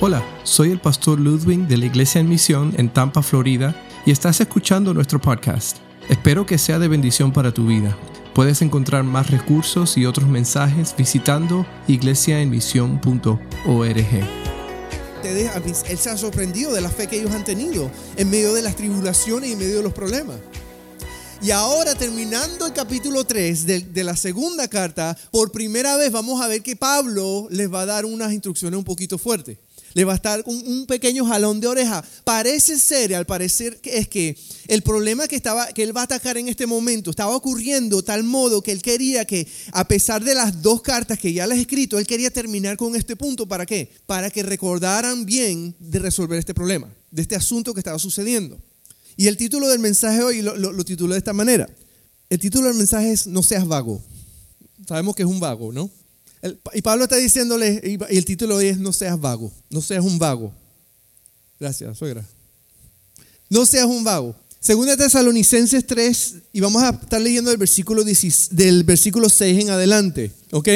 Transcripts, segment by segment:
Hola, soy el pastor Ludwig de la Iglesia en Misión en Tampa, Florida, y estás escuchando nuestro podcast. Espero que sea de bendición para tu vida. Puedes encontrar más recursos y otros mensajes visitando iglesiaenmisión.org. Él se ha sorprendido de la fe que ellos han tenido en medio de las tribulaciones y en medio de los problemas. Y ahora terminando el capítulo 3 de, de, la segunda carta, por primera vez vamos a ver que Pablo les va a dar unas instrucciones un poquito fuertes le va a estar un, pequeño jalón de oreja. Parece ser, al parecer, es que el problema que, estaba, que él va a atacar en este momento estaba ocurriendo tal modo que él quería que, a pesar de las dos cartas que ya les he escrito, él quería terminar con este punto. ¿Para qué? Para que recordaran bien de resolver este problema, de este asunto que estaba sucediendo. Y el título del mensaje hoy lo, lo, lo tituló de esta manera. El título del mensaje es No seas vago. Sabemos que es un vago, ¿no? Y Pablo está diciéndole, y el título es No seas vago, no seas un vago. Gracias, suegra. No seas un vago. Segunda Tesalonicenses 3, y vamos a estar leyendo el versículo del versículo 6 en adelante, ¿ok?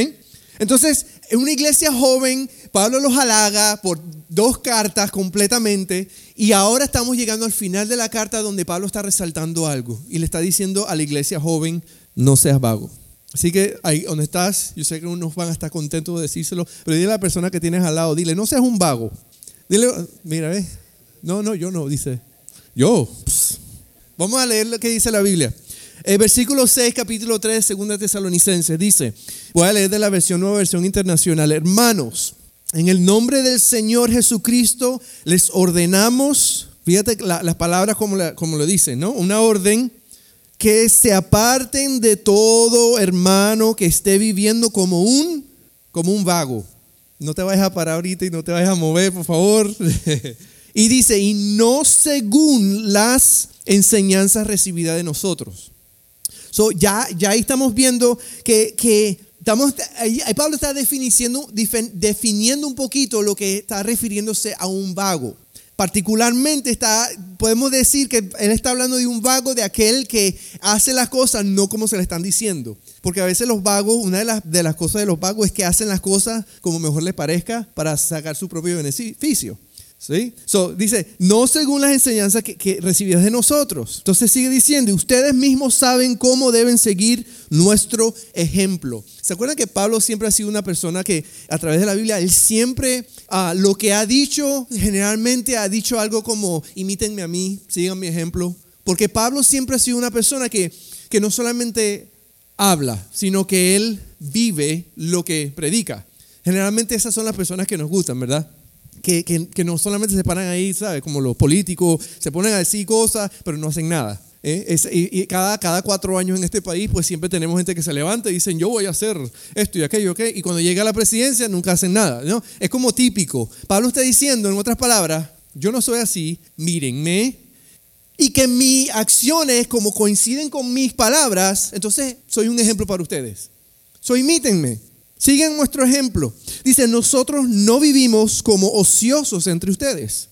Entonces, en una iglesia joven, Pablo los halaga por dos cartas completamente, y ahora estamos llegando al final de la carta donde Pablo está resaltando algo, y le está diciendo a la iglesia joven, no seas vago. Así que ahí donde estás, yo sé que unos van a estar contentos de decírselo, pero dile a la persona que tienes al lado, dile, no seas un vago. Dile, mira, ve. No, no, yo no, dice. Yo. Pss. Vamos a leer lo que dice la Biblia. El versículo 6, capítulo 3, segunda Tesalonicenses, dice, voy a leer de la versión nueva versión internacional. Hermanos, en el nombre del Señor Jesucristo les ordenamos, fíjate la, las palabras como, como lo dicen, ¿no? Una orden que se aparten de todo hermano que esté viviendo como un, como un vago. No te vayas a parar ahorita y no te vayas a mover, por favor. y dice, y no según las enseñanzas recibidas de nosotros. So, ya, ya ahí estamos viendo que, que estamos, ahí Pablo está definiendo, definiendo un poquito lo que está refiriéndose a un vago. Particularmente está, podemos decir que él está hablando de un vago, de aquel que hace las cosas no como se le están diciendo. Porque a veces los vagos, una de las, de las cosas de los vagos es que hacen las cosas como mejor les parezca para sacar su propio beneficio. ¿Sí? So, dice, no según las enseñanzas que, que de nosotros. Entonces sigue diciendo, ustedes mismos saben cómo deben seguir nuestro ejemplo. ¿Se acuerdan que Pablo siempre ha sido una persona que a través de la Biblia, él siempre uh, lo que ha dicho, generalmente ha dicho algo como, imítenme a mí, sigan mi ejemplo? Porque Pablo siempre ha sido una persona que, que no solamente habla, sino que él vive lo que predica. Generalmente esas son las personas que nos gustan, ¿verdad? Que, que, que, no solamente se paran ahí, ¿sabes? Como los políticos, se ponen a decir cosas, pero no hacen nada. ¿eh? Es, y, y cada, cada, cuatro años en este país, pues siempre tenemos gente que se levanta y dicen, yo voy a hacer esto y aquello, ¿ok? Y cuando llega a la presidencia nunca hacen nada, ¿no? Es como típico. Pablo está diciendo, en otras palabras, yo no soy así, mírenme. Y que mis acciones, como coinciden con mis palabras, entonces soy un ejemplo para ustedes. So, imítenme. Sigan nuestro ejemplo. Dice, nosotros no vivimos como ociosos entre ustedes.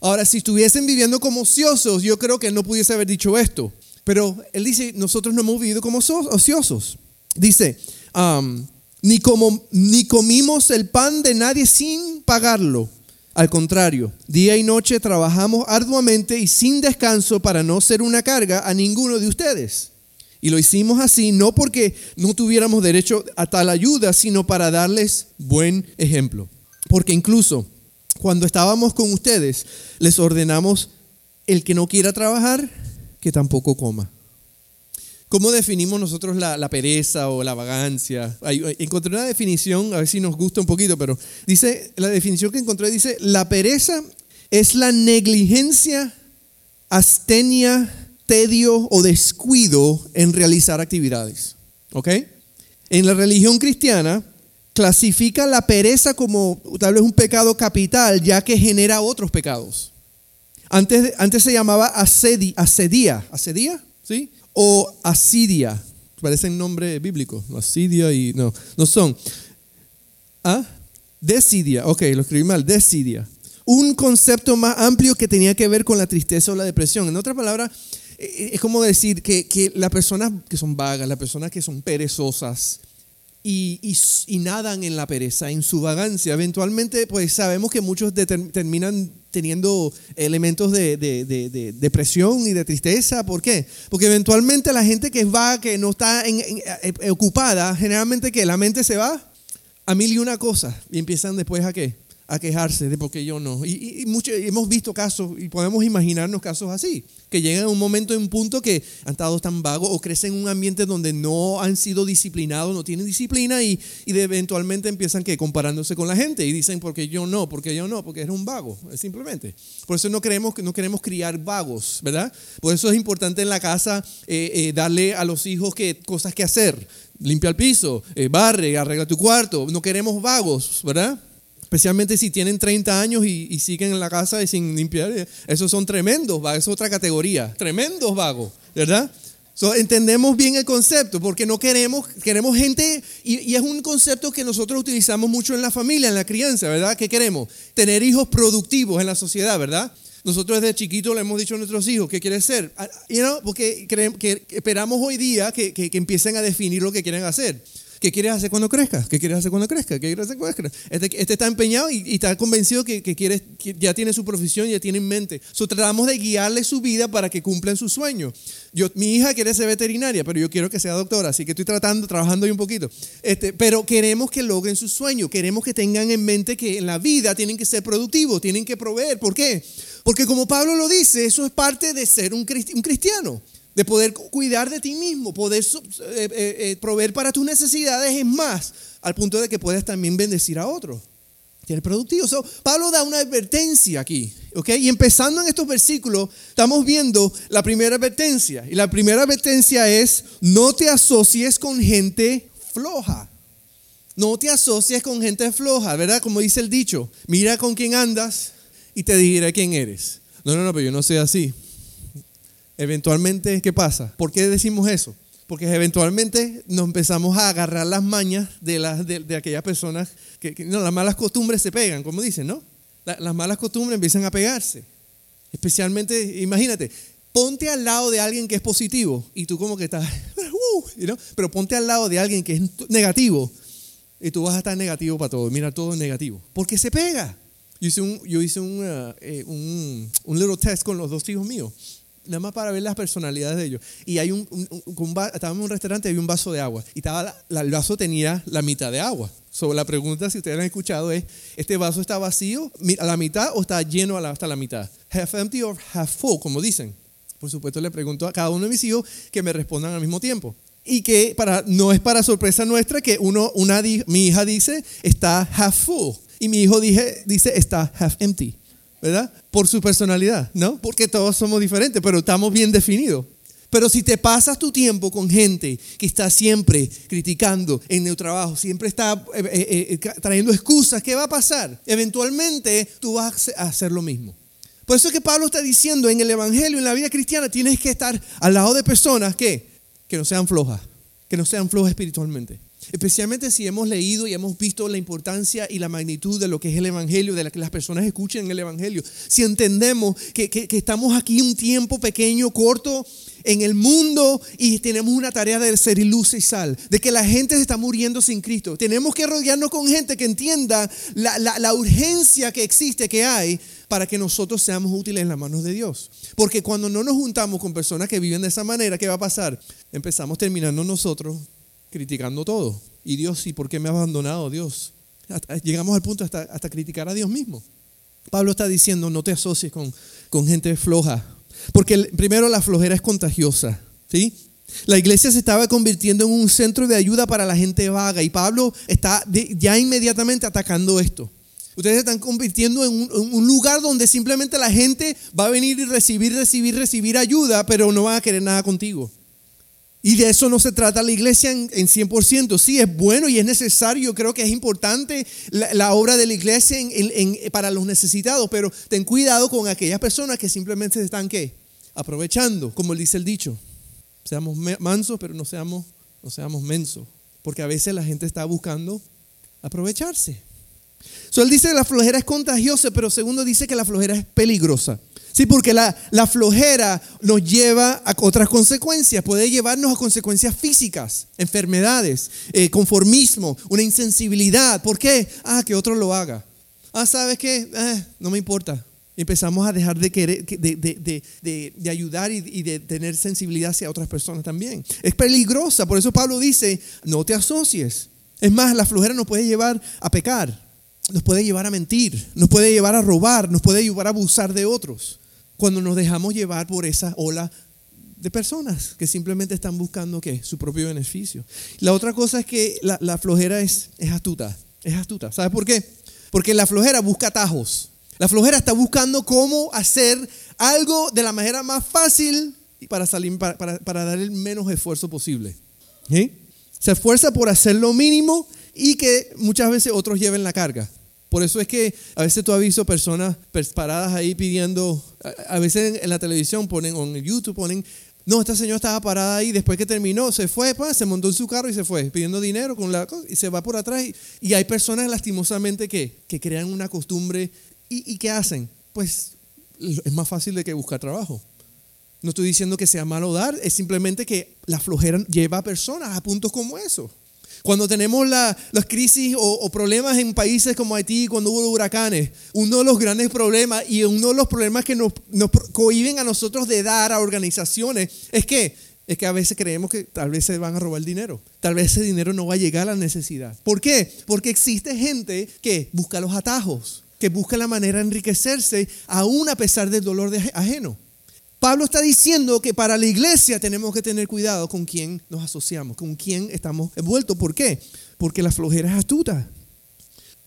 Ahora, si estuviesen viviendo como ociosos, yo creo que no pudiese haber dicho esto. Pero él dice, nosotros no hemos vivido como ociosos. Dice, um, ni, como, ni comimos el pan de nadie sin pagarlo. Al contrario, día y noche trabajamos arduamente y sin descanso para no ser una carga a ninguno de ustedes. Y lo hicimos así no porque no tuviéramos derecho a tal ayuda, sino para darles buen ejemplo. Porque incluso cuando estábamos con ustedes, les ordenamos el que no quiera trabajar, que tampoco coma. ¿Cómo definimos nosotros la, pereza o la vagancia? Encontré una definición, a ver si nos gusta un poquito, pero dice, la definición que encontré dice, la pereza es la negligencia, astenia, tedio o descuido en realizar actividades. ¿Ok? En la religión cristiana clasifica la pereza como tal vez un pecado capital, ya que genera otros pecados. Antes, antes se llamaba asedi, asedia, ¿sí? O asidia, parecen nombre bíblico, asidia y no, no son. ¿Ah? Desidia, ok, lo escribí mal, desidia. Un concepto más amplio que tenía que ver con la tristeza o la depresión. En otras palabras, es como decir que, que las personas que son vagas, las personas que son perezosas, y, y, y nadan en la pereza, en su vagancia. Eventualmente, pues sabemos que muchos deter- terminan teniendo elementos de, de- de- de depresión y de tristeza. ¿Por qué? Porque eventualmente la gente que va, que no está en- en- eh, ocupada, generalmente que la mente se va a mil y una cosas y empiezan después a qué? A quejarse de por qué yo no. Y, hemos visto casos y podemos imaginarnos casos así, que llegan a un momento, en un punto que han estado tan vagos o crecen en un ambiente donde no han sido disciplinados, no tienen disciplina y, y eventualmente empiezan que comparándose con la gente y dicen porque yo no, porque yo no, porque eres un vago, es simplemente. Por eso no queremos, no queremos criar vagos, ¿verdad? Por eso es importante en la casa eh, eh, darle a los hijos que, cosas que hacer. Limpia el piso, eh, barre, arregla tu cuarto. No queremos vagos, ¿verdad? Especialmente si tienen 30 años y, siguen en la casa y sin limpiar. eh, Esos son tremendos vagos, es otra categoría. Tremendos vagos, ¿verdad? So, entendemos bien el concepto porque no queremos, queremos gente, y, es un concepto que nosotros utilizamos mucho en la familia, en la crianza, ¿verdad? ¿Qué queremos? Tener hijos productivos en la sociedad, ¿verdad? Nosotros desde chiquitos le hemos dicho a nuestros hijos, ¿qué quieres ser? Ah, You know, porque que esperamos hoy día que- que empiecen a definir lo que quieren hacer. ¿Qué quieres hacer cuando crezcas? ¿Qué quieres hacer cuando crezcas? ¿Qué quieres hacer cuando crezcas? Este, este está empeñado y, está convencido que, quiere, ya tiene su profesión, ya tiene en mente. So, tratamos de guiarle su vida para que cumplan su sueño. Yo, mi hija quiere ser veterinaria, pero yo quiero que sea doctora, así que estoy tratando, trabajando ahí un poquito. Este, pero queremos que logren su sueño, queremos que tengan en mente que en la vida tienen que ser productivos, tienen que proveer. ¿Por qué? Porque como Pablo lo dice, eso es parte de ser un cristiano de poder cuidar de ti mismo, poder eh, eh, eh, proveer para tus necesidades, es más, al punto de que puedes también bendecir a otros. Ser productivo. So, Pablo da una advertencia aquí, ¿ok? Y empezando en estos versículos, estamos viendo la primera advertencia. Y la primera advertencia es, no te asocies con gente floja. No te asocies con gente floja, ¿verdad? Como dice el dicho, mira con quién andas y te diré quién eres. No, no, no, pero yo no soy así. Eventualmente, ¿qué pasa? ¿Por qué decimos eso? Porque eventualmente nos empezamos a agarrar las mañas de, las, de, de aquellas personas que, que- no, las malas costumbres se pegan, como dicen, ¿no? La- las malas costumbres empiezan a pegarse. Especialmente, imagínate, ponte al lado de alguien que es positivo y tú como que estás, uh, pero ponte al lado de alguien que es negativo y tú vas a estar negativo para todo, mira todo es negativo, porque se pega. Yo hice un, yo hice un, uh, eh, un, un little test con los dos hijos míos, nada más para ver las personalidades de ellos. Y hay un, un- un- un estábamos en un restaurante y había un vaso de agua. Y estaba la- la- el vaso tenía la mitad de agua. Sobre la pregunta, si ustedes han escuchado, es: ¿este vaso está vacío a la mitad o está lleno hasta la mitad? ¿Half empty or half full? Como dicen. Por supuesto, le pregunto a cada uno de mis hijos que me respondan al mismo tiempo. Y que para, no es para sorpresa nuestra que uno, una, mi hija dice está half full y mi hijo dije, dice está half empty. ¿Verdad? Por su personalidad, ¿no? Porque todos somos diferentes, pero estamos bien definidos. Pero si te pasas tu tiempo con gente que está siempre criticando en el trabajo, siempre está eh, eh, eh, trayendo excusas, ¿qué va a pasar? Eventualmente tú vas a hacer lo mismo. Por eso es que Pablo está diciendo en el Evangelio, en la vida cristiana, tienes que estar al lado de personas que, que no sean flojas, que no sean flojas espiritualmente. Especialmente si hemos leído y hemos visto la importancia y la magnitud de lo que es el Evangelio, de la que las personas escuchen el Evangelio. Si entendemos que, que- estamos aquí un tiempo pequeño, corto en el mundo y tenemos una tarea de ser luz y sal, de que la gente se está muriendo sin Cristo. Tenemos que rodearnos con gente que entienda la, la- la urgencia que existe, que hay, para que nosotros seamos útiles en las manos de Dios. Porque cuando no nos juntamos con personas que viven de esa manera, ¿qué va a pasar? Empezamos terminando nosotros criticando todo. Y Dios, ¿y por qué me ha abandonado Dios? Llegamos al punto hasta, hasta criticar a Dios mismo. Pablo está diciendo, no te asocies con, con gente floja. Porque primero la flojera es contagiosa. ¿sí? La iglesia se estaba convirtiendo en un centro de ayuda para la gente vaga y Pablo está ya inmediatamente atacando esto. Ustedes se están convirtiendo en un, en un lugar donde simplemente la gente va a venir y recibir, recibir, recibir ayuda, pero no van a querer nada contigo. Y de eso no se trata la iglesia en, en 100%. Sí, es bueno y es necesario. Creo que es importante la, obra de la iglesia para los necesitados. Pero ten cuidado con aquellas personas que simplemente están ¿qué? aprovechando, como dice el dicho. Seamos mansos, pero no seamos, no seamos mensos. Porque a veces la gente está buscando aprovecharse. So, él dice que la flojera es contagiosa, pero segundo dice que la flojera es peligrosa. Sí, porque la, la, flojera nos lleva a otras consecuencias. Puede llevarnos a consecuencias físicas, enfermedades, eh, conformismo, una insensibilidad. ¿Por qué? Ah, que otro lo haga. Ah, ¿sabes qué? Eh, no me importa. Empezamos a dejar de, querer, de, de, de, de ayudar y, y de tener sensibilidad hacia otras personas también. Es peligrosa. Por eso Pablo dice, no te asocies. Es más, la flojera nos puede llevar a pecar. Nos puede llevar a mentir, nos puede llevar a robar, nos puede llevar a abusar de otros cuando nos dejamos llevar por esa ola de personas que simplemente están buscando ¿qué? su propio beneficio. La otra cosa es que la, flojera es, es astuta, es astuta. ¿Sabes por qué? Porque la flojera busca atajos. La flojera está buscando cómo hacer algo de la manera más fácil para, salir, para, para, dar el menos esfuerzo posible. Se esfuerza por hacer lo mínimo y que muchas veces otros lleven la carga. Por eso es que a veces tú has visto personas paradas ahí pidiendo, a veces en la televisión ponen, o en YouTube ponen, no, esta señora estaba parada ahí, después que terminó, se fue, se montó en su carro y se fue, pidiendo dinero con la y se va por atrás. Y, hay personas lastimosamente que, que crean una costumbre y, y ¿qué hacen? Pues es más fácil de que buscar trabajo. No estoy diciendo que sea malo dar, es simplemente que la flojera lleva a personas a puntos como eso. Cuando tenemos las crisis o, problemas en países como Haití, cuando hubo huracanes, uno de los grandes problemas y uno de los problemas que nos, nos cohiben a nosotros de dar a organizaciones es que es que a veces creemos que tal vez se van a robar dinero. Tal vez ese dinero no va a llegar a la necesidad. ¿Por qué? Porque existe gente que busca los atajos, que busca la manera de enriquecerse aún a pesar del dolor de ajeno. Pablo está diciendo que para la iglesia tenemos que tener cuidado con quién nos asociamos, con quién estamos envueltos. ¿Por qué? Porque la flojera es astuta.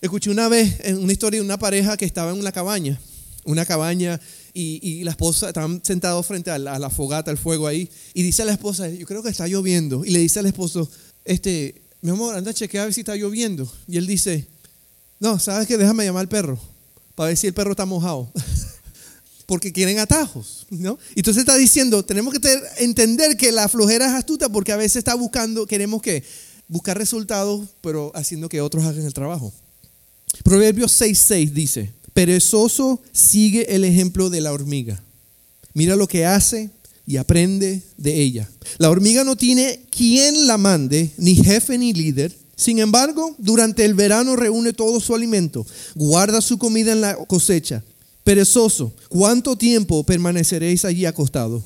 Escuché una vez una historia de una pareja que estaba en una cabaña, una cabaña y, la esposa, estaban sentados frente a la, fogata, al fuego ahí, y dice a la esposa, yo creo que está lloviendo, y le dice al esposo, este, mi amor, anda a chequear a ver si está lloviendo. Y él dice, no, ¿sabes qué? Déjame llamar al perro, para ver si el perro está mojado. porque quieren atajos, ¿no? Entonces está diciendo, tenemos que entender que la flojera es astuta porque a veces está buscando, queremos que buscar resultados, pero haciendo que otros hagan el trabajo. Proverbios 6:6 dice, perezoso sigue el ejemplo de la hormiga. Mira lo que hace y aprende de ella. La hormiga no tiene quien la mande, ni jefe ni líder. Sin embargo, durante el verano reúne todo su alimento, guarda su comida en la cosecha Perezoso, ¿cuánto tiempo permaneceréis allí acostado?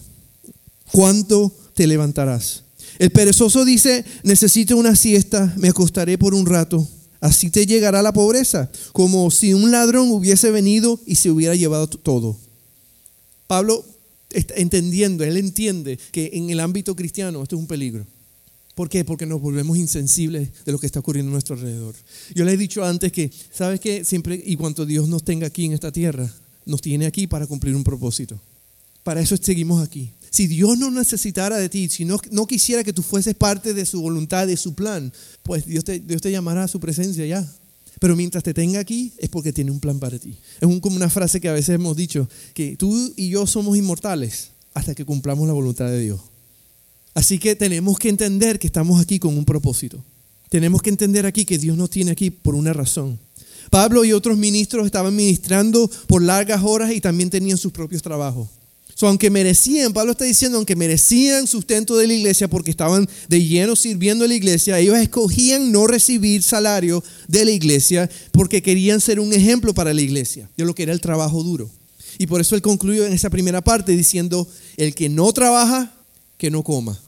¿Cuánto te levantarás? El perezoso dice, necesito una siesta, me acostaré por un rato. Así te llegará la pobreza, como si un ladrón hubiese venido y se hubiera llevado todo. Pablo está entendiendo, él entiende que en el ámbito cristiano esto es un peligro. ¿Por qué? Porque nos volvemos insensibles de lo que está ocurriendo a nuestro alrededor. Yo le he dicho antes que, ¿sabes qué? Siempre y cuanto Dios nos tenga aquí en esta tierra, nos tiene aquí para cumplir un propósito. Para eso seguimos aquí. Si Dios no necesitara de ti, si no, no quisiera que tú fueses parte de su voluntad, de su plan, pues Dios te, Dios te llamará a su presencia ya. Pero mientras te tenga aquí es porque tiene un plan para ti. Es como una frase que a veces hemos dicho, que tú y yo somos inmortales hasta que cumplamos la voluntad de Dios. Así que tenemos que entender que estamos aquí con un propósito. Tenemos que entender aquí que Dios nos tiene aquí por una razón. Pablo y otros ministros estaban ministrando por largas horas y también tenían sus propios trabajos. So, aunque merecían, Pablo está diciendo, aunque merecían sustento de la iglesia porque estaban de lleno sirviendo a la iglesia, ellos escogían no recibir salario de la iglesia porque querían ser un ejemplo para la iglesia de lo que era el trabajo duro. Y por eso él concluyó en esa primera parte diciendo, el que no trabaja, que no coma.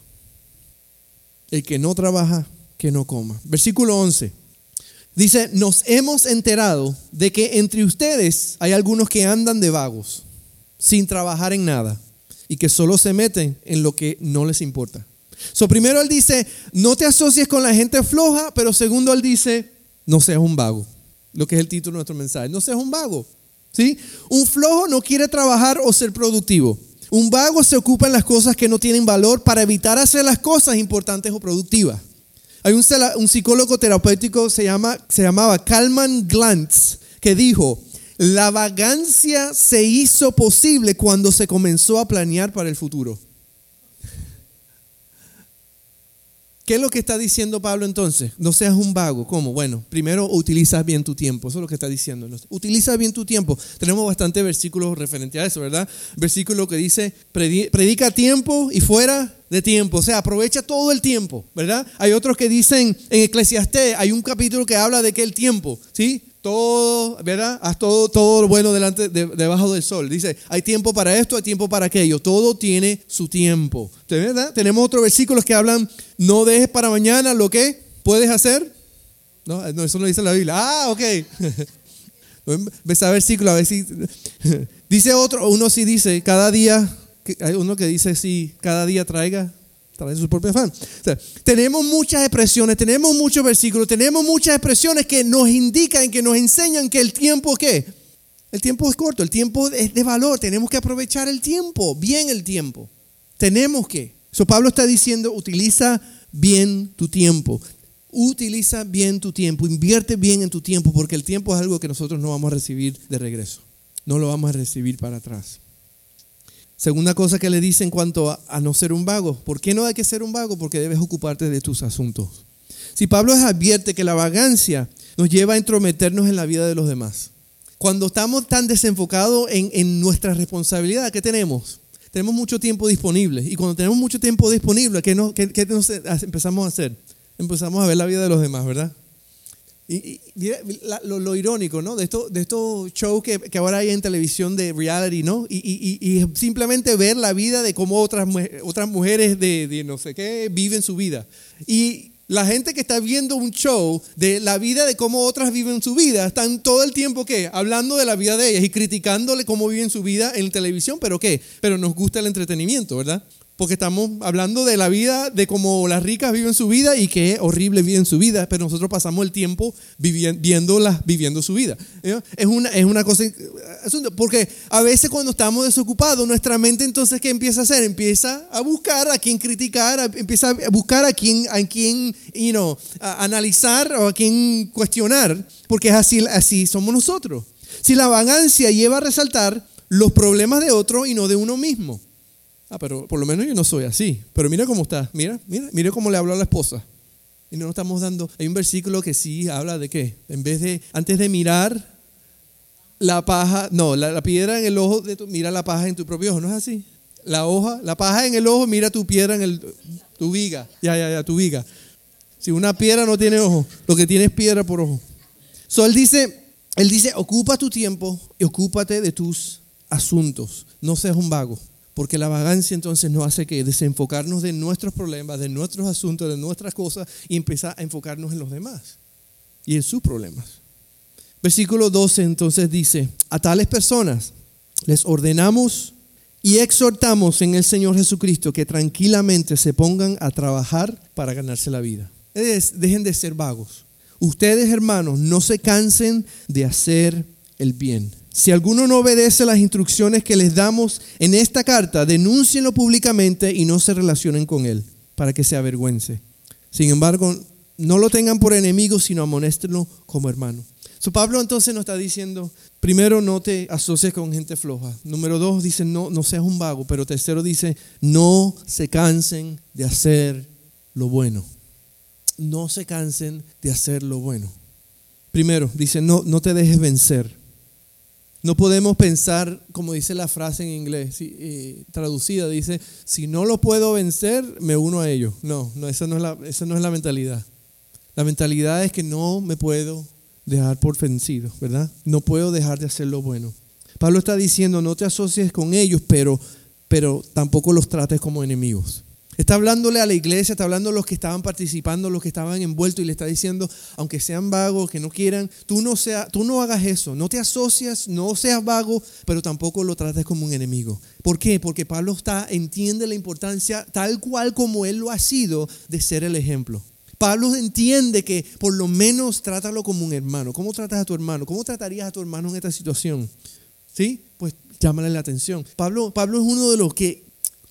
El que no trabaja, que no coma. Versículo 11. Dice, nos hemos enterado de que entre ustedes hay algunos que andan de vagos, sin trabajar en nada, y que solo se meten en lo que no les importa. So, primero él dice, no te asocies con la gente floja, pero segundo él dice, no seas un vago. Lo que es el título de nuestro mensaje, no seas un vago. ¿Sí? Un flojo no quiere trabajar o ser productivo. Un vago se ocupa en las cosas que no tienen valor para evitar hacer las cosas importantes o productivas. Hay un, psicólogo terapéutico, se, llama, se llamaba Kalman Glantz, que dijo, la vagancia se hizo posible cuando se comenzó a planear para el futuro. ¿Qué es lo que está diciendo Pablo entonces? No seas un vago. ¿Cómo? Bueno, primero utiliza bien tu tiempo. Eso es lo que está diciendo. Utiliza bien tu tiempo. Tenemos bastantes versículos referentes a eso, ¿verdad? Versículo que dice, predica tiempo y fuera de tiempo. O sea, aprovecha todo el tiempo, ¿verdad? Hay otros que dicen, en Eclesiastés hay un capítulo que habla de que el tiempo, ¿sí? Todo, ¿verdad? Haz todo, todo lo bueno delante, debajo del sol. Dice, hay tiempo para esto, hay tiempo para aquello. Todo tiene su tiempo. ¿Verdad? Tenemos otros versículos que hablan, no dejes para mañana lo que puedes hacer. No, eso no dice la Biblia. Ah, ok. Ves a versículo, a ver si... Dice otro, uno sí dice, cada día, hay uno que dice, sí, cada día traiga de su propia afán. tenemos muchas expresiones, tenemos muchos versículos, tenemos muchas expresiones que nos indican, que nos enseñan que el tiempo, ¿qué? El tiempo es corto, el tiempo es de valor, tenemos que aprovechar el tiempo, bien el tiempo. Tenemos que. So, Pablo está diciendo, utiliza bien tu tiempo. Utiliza bien tu tiempo, invierte bien en tu tiempo, porque el tiempo es algo que nosotros no vamos a recibir de regreso. No lo vamos a recibir para atrás. Segunda cosa que le dice en cuanto a, no ser un vago. ¿Por qué no hay que ser un vago? Porque debes ocuparte de tus asuntos. Si Pablo advierte que la vagancia nos lleva a entrometernos en la vida de los demás. Cuando estamos tan desenfocados en, nuestra responsabilidad, ¿qué tenemos? Tenemos mucho tiempo disponible. Y cuando tenemos mucho tiempo disponible, ¿qué, qué empezamos a hacer? Empezamos a ver la vida de los demás, ¿verdad? Y, lo, irónico, ¿no? De, esto, de estos shows que, que, ahora hay en televisión de reality, ¿no? Y, y, simplemente ver la vida de cómo otras, otras mujeres de, no sé qué viven su vida. Y la gente que está viendo un show de la vida de cómo otras viven su vida, están todo el tiempo, ¿qué? Hablando de la vida de ellas y criticándole cómo viven su vida en televisión, pero ¿qué? Pero nos gusta el entretenimiento, ¿verdad? Porque estamos hablando de la vida, de cómo las ricas viven su vida y qué horrible viven su vida, pero nosotros pasamos el tiempo viviéndolas, viviendo su vida. Es una, es una cosa, porque a veces cuando estamos desocupados, nuestra mente entonces, ¿qué empieza a hacer? Empieza a buscar a quién criticar, empieza a buscar a quién, a quién you know, analizar o a quién cuestionar, porque es así, así somos nosotros. Si la vagancia lleva a resaltar los problemas de otro y no de uno mismo. Ah, pero por lo menos yo no soy así. Pero mira cómo está. Mira, mira, mira cómo le habló a la esposa. Y no nos estamos dando. Hay un versículo que sí habla de qué. En vez de, antes de mirar la paja, no, la, piedra en el ojo, de tu, mira la paja en tu propio ojo, ¿no es así? La hoja, la paja en el ojo, mira tu piedra en el, tu viga. Ya, ya, ya, tu viga. Si una piedra no tiene ojo, lo que tiene es piedra por ojo. So, él dice, él dice, ocupa tu tiempo y ocúpate de tus asuntos. No seas un vago. Porque la vagancia entonces nos hace que desenfocarnos de nuestros problemas, de nuestros asuntos, de nuestras cosas y empezar a enfocarnos en los demás y en sus problemas. Versículo 12 entonces dice, a tales personas les ordenamos y exhortamos en el Señor Jesucristo que tranquilamente se pongan a trabajar para ganarse la vida. dejen de ser vagos. Ustedes, hermanos, no se cansen de hacer el bien. Si alguno no obedece las instrucciones que les damos en esta carta, denúncienlo públicamente y no se relacionen con él para que se avergüence. Sin embargo, no lo tengan por enemigo, sino amonéstenlo como hermano. So, Pablo entonces nos está diciendo, primero no te asocies con gente floja. Número dos dice, no, no seas un vago. Pero tercero dice, no se cansen de hacer lo bueno. No se cansen de hacer lo bueno. Primero, dice, no, no te dejes vencer. No podemos pensar, como dice la frase en inglés, eh, traducida, dice, si no lo puedo vencer, me uno a ellos. No, no, esa no, es la, esa no es la mentalidad. La mentalidad es que no me puedo dejar por vencido, ¿verdad? No puedo dejar de hacer lo bueno. Pablo está diciendo, no te asocies con ellos, pero, pero tampoco los trates como enemigos. Está hablándole a la iglesia, está hablando a los que estaban participando, los que estaban envueltos y le está diciendo, aunque sean vagos, que no quieran, tú no, sea, tú no hagas eso, no te asocias, no seas vago, pero tampoco lo trates como un enemigo. ¿Por qué? Porque Pablo está, entiende la importancia, tal cual como él lo ha sido, de ser el ejemplo. Pablo entiende que por lo menos trátalo como un hermano. ¿Cómo tratas a tu hermano? ¿Cómo tratarías a tu hermano en esta situación? ¿Sí? Pues llámale la atención. Pablo, Pablo es uno de los que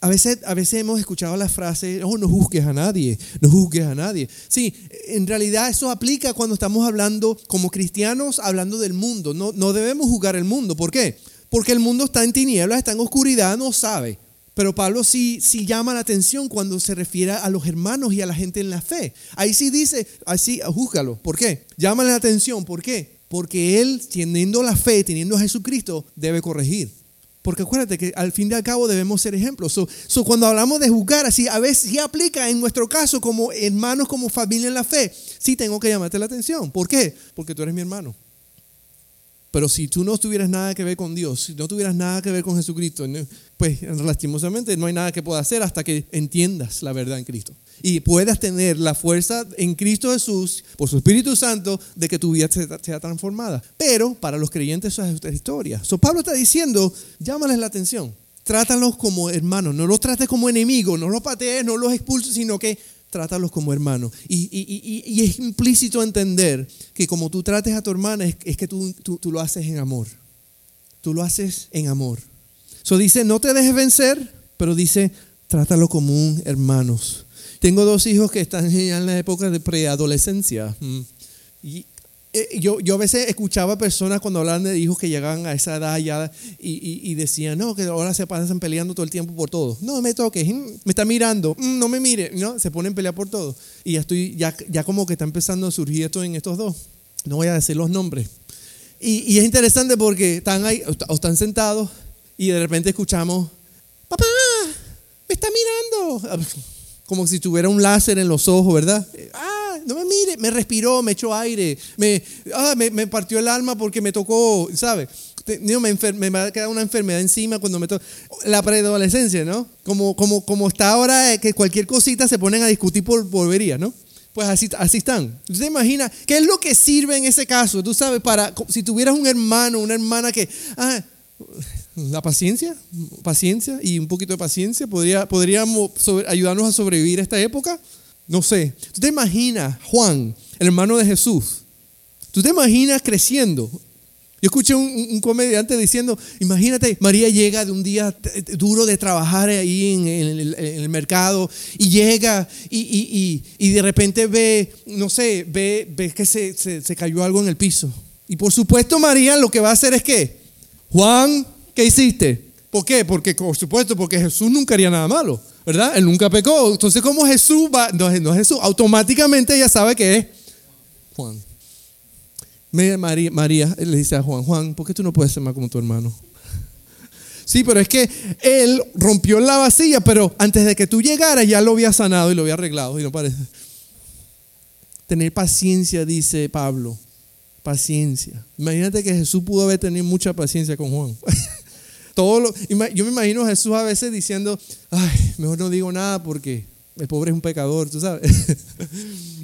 a veces, a veces hemos escuchado la frase, oh, no juzgues a nadie, no juzgues a nadie. Sí, en realidad eso aplica cuando estamos hablando como cristianos, hablando del mundo. No, no debemos juzgar el mundo. ¿Por qué? Porque el mundo está en tinieblas, está en oscuridad, no sabe. Pero Pablo sí, sí llama la atención cuando se refiere a los hermanos y a la gente en la fe. Ahí sí dice, así, júzgalo. ¿Por qué? Llámale la atención. ¿Por qué? Porque él, teniendo la fe, teniendo a Jesucristo, debe corregir. Porque acuérdate que al fin y al cabo debemos ser ejemplos. So, cuando hablamos de juzgar, así a veces sí aplica en nuestro caso como hermanos, como familia en la fe. Sí tengo que llamarte la atención. ¿Por qué? Porque tú eres mi hermano. Pero si tú no tuvieras nada que ver con Dios, si no tuvieras nada que ver con Jesucristo, pues lastimosamente no hay nada que pueda hacer hasta que entiendas la verdad en Cristo. Y puedas tener la fuerza en Cristo Jesús, por su Espíritu Santo, de que tu vida sea transformada. Pero para los creyentes eso es otra historia. So, Pablo está diciendo, llámales la atención. Trátalos como hermanos, no los trates como enemigos, no los patees, no los expulses, sino que trátalos como hermanos. Y, es implícito entender que como tú trates a tu hermana es, que tú, tú, lo haces en amor. Tú lo haces en amor. Eso dice, no te dejes vencer, pero dice, trátalo como un hermanos. Tengo dos hijos que están en la época de preadolescencia. Mm. Y eh, yo, yo a veces escuchaba personas cuando hablaban de hijos que llegaban a esa edad ya y, decían, no, que ahora se pasan peleando todo el tiempo por todo. No me toques, mm, me está mirando, mm, no me mire, no, se ponen a pelear por todo. Y ya estoy, ya, ya como que está empezando a surgir esto en estos dos. No voy a decir los nombres. Y, es interesante porque están ahí, o están sentados y de repente escuchamos, papá, me está mirando. Como si tuviera un láser en los ojos, ¿verdad? Ah, no me mire, me respiró, me echó aire, ah, me, me, partió el alma porque me tocó, ¿sabe? Me, me, va una enfermedad encima cuando me toca. La preadolescencia, ¿no? Como, como, como está ahora, eh, que cualquier cosita se ponen a discutir por volvería, ¿no? Pues así, así están. ¿Usted imagina qué es lo que sirve en ese caso? Tú sabes, para si tuvieras un hermano, una hermana que, ah, la paciencia, paciencia y un poquito de paciencia podría, podríamos ayudarnos a sobrevivir a esta época. No sé. ¿Tú te imaginas Juan, el hermano de Jesús? ¿Tú te imaginas creciendo? Yo escuché un, comediante diciendo, imagínate, María llega de un día duro de trabajar ahí en, el, mercado y llega y, de repente ve, no sé, ve, ve que se, se, cayó algo en el piso. Y por supuesto María lo que va a hacer es que, Juan, ¿qué hiciste? ¿Por qué? Porque por supuesto, porque Jesús nunca haría nada malo. ¿verdad? Él nunca pecó. Entonces, como Jesús va, no, es Jesús, automáticamente ella sabe que es Juan. María, le dice a Juan, Juan, ¿por qué tú no puedes ser más como tu hermano? Sí, pero es que él rompió la vasilla, pero antes de que tú llegaras ya lo había sanado y lo había arreglado. Y no parece. Tener paciencia, dice Pablo. Paciencia. Imagínate que Jesús pudo haber tenido mucha paciencia con Juan. Todo yo me imagino a Jesús a veces diciendo, ay, mejor no digo nada porque el pobre es un pecador, tú sabes.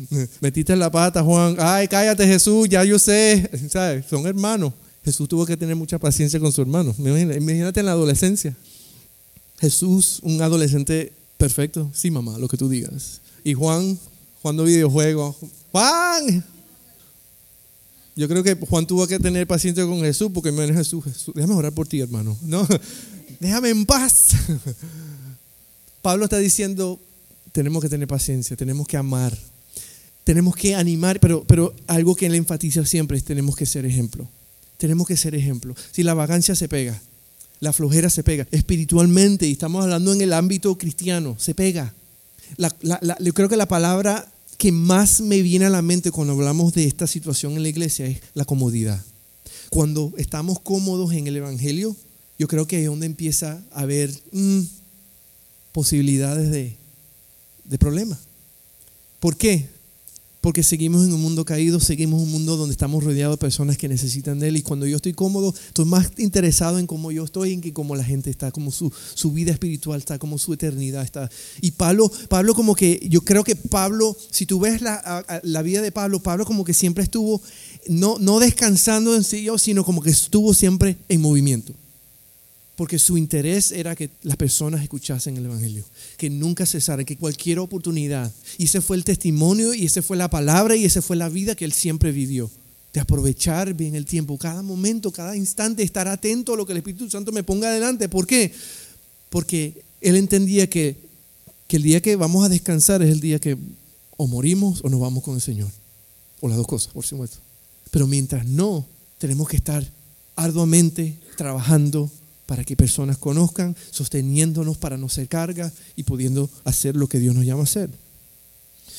Metiste en la pata, Juan. Ay, cállate Jesús, ya yo sé. ¿Sabes? Son hermanos. Jesús tuvo que tener mucha paciencia con su hermano. Imagínate en la adolescencia. Jesús, un adolescente perfecto. Sí, mamá, lo que tú digas. Y Juan, jugando videojuegos. Juan, yo creo que Juan tuvo que tener paciencia con Jesús porque me Jesús, Jesús, déjame orar por ti, hermano. No, déjame en paz. Pablo está diciendo, tenemos que tener paciencia, tenemos que amar, tenemos que animar, pero, pero algo que él enfatiza siempre es tenemos que ser ejemplo. Tenemos que ser ejemplo. Si la vagancia se pega, la flojera se pega, espiritualmente, y estamos hablando en el ámbito cristiano, se pega. yo creo que la palabra que más me viene a la mente cuando hablamos de esta situación en la iglesia es la comodidad. Cuando estamos cómodos en el Evangelio, yo creo que es donde empieza a haber mm, posibilidades de, de problemas. ¿Por qué? Porque seguimos en un mundo caído, seguimos un mundo donde estamos rodeados de personas que necesitan de Él. Y cuando yo estoy cómodo, estoy más interesado en cómo yo estoy, en que cómo la gente está, cómo su, su vida espiritual está, cómo su eternidad está. Y Pablo, Pablo como que, yo creo que Pablo, si tú ves la, la vida de Pablo, Pablo como que siempre estuvo no, no descansando en sí, sino como que estuvo siempre en movimiento porque su interés era que las personas escuchasen el Evangelio, que nunca cesara, que cualquier oportunidad. Y ese fue el testimonio y esa fue la palabra y esa fue la vida que él siempre vivió. De aprovechar bien el tiempo, cada momento, cada instante, estar atento a lo que el Espíritu Santo me ponga adelante. ¿Por qué? Porque él entendía que, que el día que vamos a descansar es el día que o morimos o nos vamos con el Señor. O las dos cosas, por supuesto. Pero mientras no, tenemos que estar arduamente trabajando para que personas conozcan, sosteniéndonos para no ser carga y pudiendo hacer lo que Dios nos llama a hacer.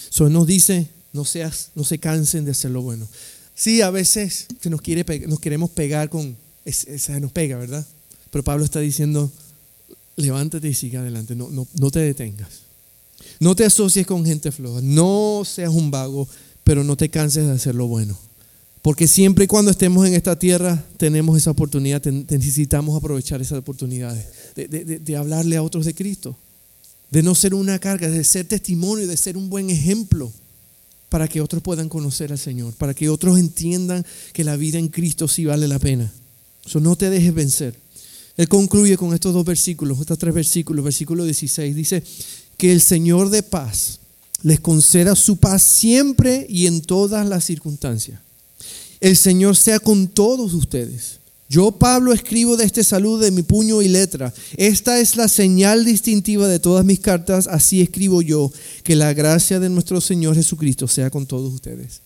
So, nos dice, no, seas, no se cansen de hacer lo bueno. Sí, a veces se nos, quiere, nos queremos pegar con, esa nos pega, ¿verdad? Pero Pablo está diciendo, levántate y sigue adelante, no, no, no te detengas. No te asocies con gente floja, no seas un vago, pero no te canses de hacer lo bueno. Porque siempre y cuando estemos en esta tierra tenemos esa oportunidad, necesitamos aprovechar esas oportunidades de, de, hablarle a otros de Cristo, de no ser una carga, de ser testimonio, de ser un buen ejemplo para que otros puedan conocer al Señor, para que otros entiendan que la vida en Cristo sí vale la pena. Eso no te dejes vencer. Él concluye con estos dos versículos, estos tres versículos. Versículo 16 dice, que el Señor de paz les conceda su paz siempre y en todas las circunstancias. El Señor sea con todos ustedes. Yo, Pablo, escribo de este saludo de mi puño y letra. Esta es la señal distintiva de todas mis cartas. Así escribo yo. Que la gracia de nuestro Señor Jesucristo sea con todos ustedes.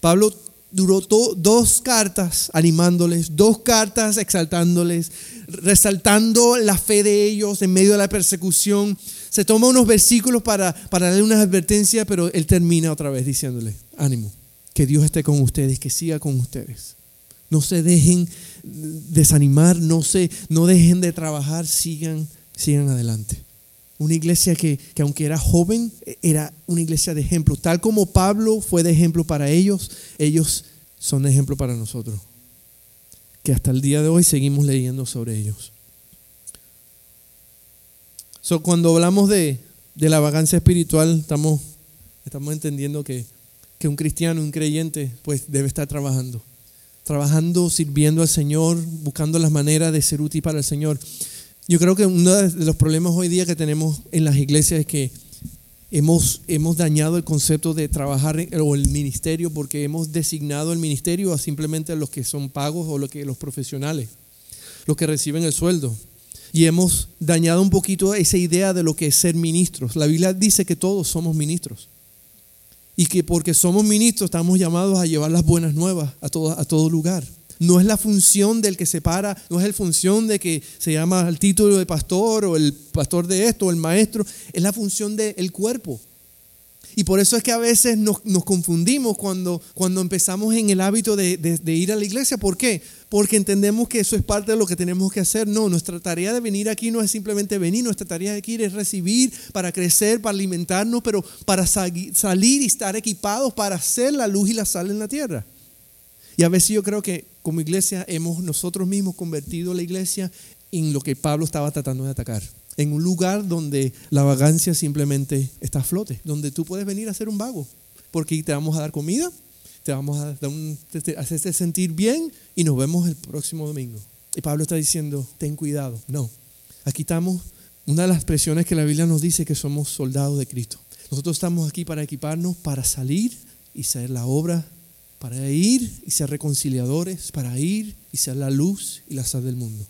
Pablo duró dos cartas animándoles, dos cartas exaltándoles, resaltando la fe de ellos en medio de la persecución. Se toma unos versículos para, para darle una advertencia, pero él termina otra vez diciéndole, ánimo, que Dios esté con ustedes, que siga con ustedes. No se dejen desanimar, no, se, no dejen de trabajar, sigan, sigan adelante. Una iglesia que, que, aunque era joven, era una iglesia de ejemplo. Tal como Pablo fue de ejemplo para ellos, ellos son de ejemplo para nosotros. Que hasta el día de hoy seguimos leyendo sobre ellos. Cuando hablamos de, de la vagancia espiritual, estamos, estamos entendiendo que que un cristiano, un creyente, pues debe estar trabajando. Trabajando, sirviendo al Señor, buscando las maneras de ser útil para el Señor. Yo creo que uno de los problemas hoy día que tenemos en las iglesias es que hemos, hemos dañado el concepto de trabajar o el ministerio porque hemos designado el ministerio a simplemente a los que son pagos o los, que, los profesionales, los que reciben el sueldo. Y hemos dañado un poquito esa idea de lo que es ser ministros. La Biblia dice que todos somos ministros y que porque somos ministros estamos llamados a llevar las buenas nuevas a todo, a todo lugar. No es la función del que se para, no es la función de que se llama el título de pastor o el pastor de esto o el maestro, es la función del cuerpo. Y por eso es que a veces nos, confundimos cuando, cuando empezamos en el hábito de, de, ir a la iglesia. ¿Por qué? Porque entendemos que eso es parte de lo que tenemos que hacer. No, nuestra tarea de venir aquí no es simplemente venir, nuestra tarea de aquí es recibir, para crecer, para alimentarnos, pero para salir y estar equipados para hacer la luz y la sal en la tierra. Y a veces yo creo que como iglesia hemos nosotros mismos convertido la iglesia en lo que Pablo estaba tratando de atacar en un lugar donde la vagancia simplemente está a flote, donde tú puedes venir a ser un vago, porque te vamos a dar comida, te vamos a hacerte sentir bien y nos vemos el próximo domingo. Y Pablo está diciendo, ten cuidado. No, aquí estamos, una de las expresiones que la Biblia nos dice que somos soldados de Cristo. Nosotros estamos aquí para equiparnos, para salir y ser la obra, para ir y ser reconciliadores, para ir y ser la luz y la sal del mundo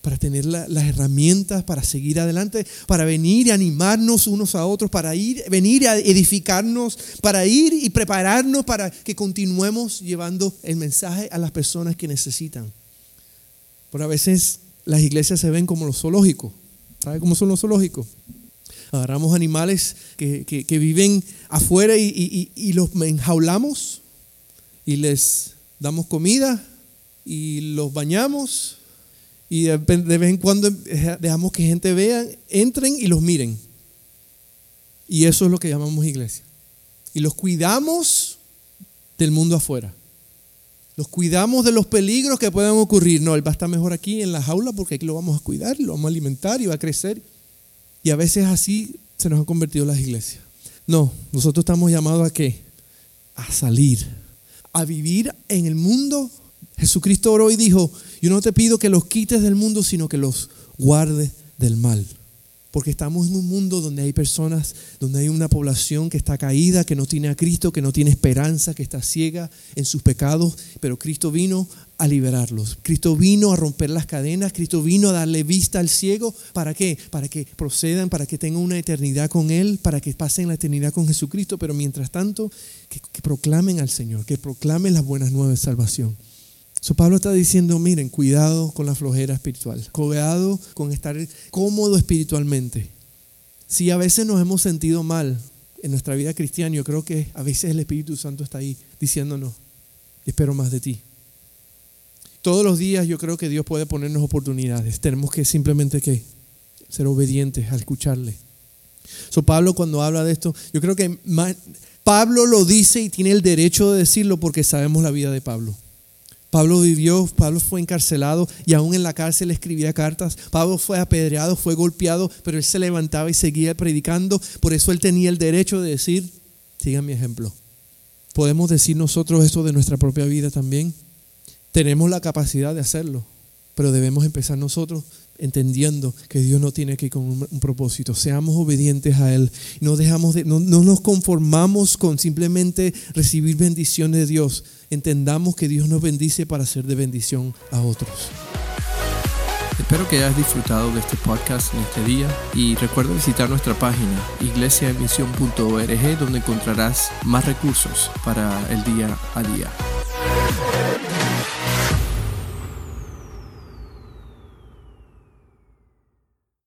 para tener las herramientas para seguir adelante, para venir y animarnos unos a otros, para ir, venir a edificarnos, para ir y prepararnos para que continuemos llevando el mensaje a las personas que necesitan. Por a veces las iglesias se ven como los zoológicos. ¿Sabe cómo son los zoológicos? Agarramos animales que, viven afuera y, y los enjaulamos y les damos comida y los bañamos y de vez en cuando dejamos que gente vea, entren y los miren. Y eso es lo que llamamos iglesia. Y los cuidamos del mundo afuera. Los cuidamos de los peligros que puedan ocurrir. No, él va a estar mejor aquí en la jaula porque aquí lo vamos a cuidar, lo vamos a alimentar y va a crecer. Y a veces así se nos han convertido las iglesias. No, nosotros estamos llamados a qué? A salir, a vivir en el mundo Jesucristo oró y dijo, yo no te pido que los quites del mundo, sino que los guardes del mal. Porque estamos en un mundo donde hay personas, donde hay una población que está caída, que no tiene a Cristo, que no tiene esperanza, que está ciega en sus pecados, pero Cristo vino a liberarlos. Cristo vino a romper las cadenas, Cristo vino a darle vista al ciego. ¿Para qué? Para que procedan, para que tengan una eternidad con Él, para que pasen la eternidad con Jesucristo, pero mientras tanto, que, que proclamen al Señor, que proclamen las buenas nuevas de salvación. So, Pablo está diciendo, miren, cuidado con la flojera espiritual, cuidado con estar cómodo espiritualmente. Si a veces nos hemos sentido mal en nuestra vida cristiana, yo creo que a veces el Espíritu Santo está ahí diciéndonos, espero más de ti. Todos los días yo creo que Dios puede ponernos oportunidades. Tenemos que simplemente que ser obedientes a escucharle. So, Pablo cuando habla de esto, yo creo que Pablo lo dice y tiene el derecho de decirlo porque sabemos la vida de Pablo. Pablo vivió, Pablo fue encarcelado y aún en la cárcel escribía cartas. Pablo fue apedreado, fue golpeado, pero él se levantaba y seguía predicando. Por eso él tenía el derecho de decir, sigan mi ejemplo. ¿Podemos decir nosotros esto de nuestra propia vida también? Tenemos la capacidad de hacerlo, pero debemos empezar nosotros entendiendo que Dios no tiene que ir con un, propósito. Seamos obedientes a Él. No, dejamos de, no, no nos conformamos con simplemente recibir bendiciones de Dios. Entendamos que Dios nos bendice para ser de bendición a otros. Espero que hayas disfrutado de este podcast en este día y recuerda visitar nuestra página iglesiaemisión.org donde encontrarás más recursos para el día a día.